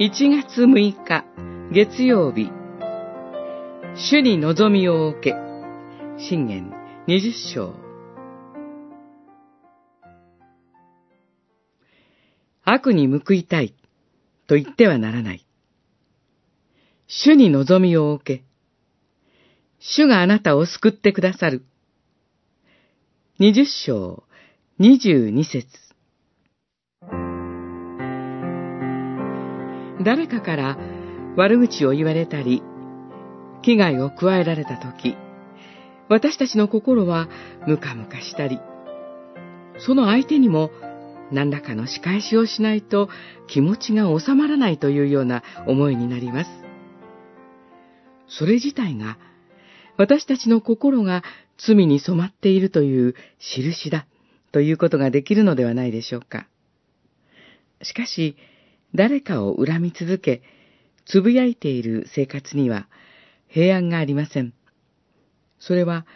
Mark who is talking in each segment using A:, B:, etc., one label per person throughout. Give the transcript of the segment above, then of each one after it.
A: 1月6日月曜日。主に望みを受け信玄20章。悪に報いたいと言ってはならない。主に望みを受け主があなたを救ってくださる。20章22節。誰かから悪口を言われたり、危害を加えられたとき、私たちの心はムカムカしたり、その相手にも何らかの仕返しをしないと気持ちが収まらないというような思いになります。それ自体が私たちの心が罪に染まっているという印だということができるのではないでしょうか。しかし、誰かを恨み続け、つぶやいている生活には平安がありません。それは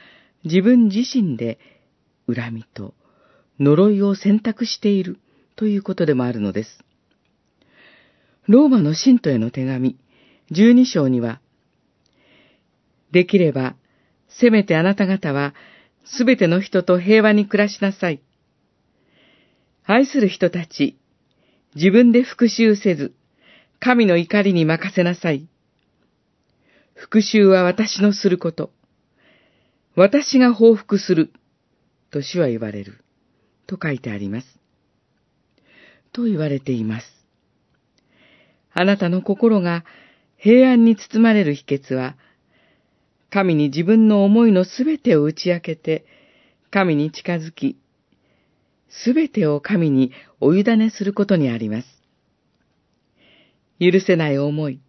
A: 自分自身で恨みと呪いを選択しているということでもあるのです。ローマの信徒への手紙、十二章には、できれば、せめてあなた方は、すべての人と平和に暮らしなさい。愛する人たち、自分で復讐せず、神の怒りに任せなさい。復讐は私のすること。私が報復する。と主は言われる。と書いてあります。と言われています。あなたの心が平安に包まれる秘訣は、神に自分の思いのすべてを打ち明けて、神に近づき、すべてを神にお委ねすることにあります。許せない思い、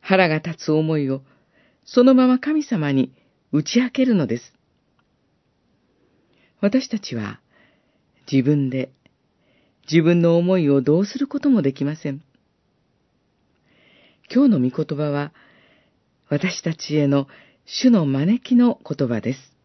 A: 腹が立つ思いを、そのまま神様に打ち明けるのです。私たちは自分で自分の思いをどうすることもできません。今日の御言葉は私たちへの主の招きの言葉です。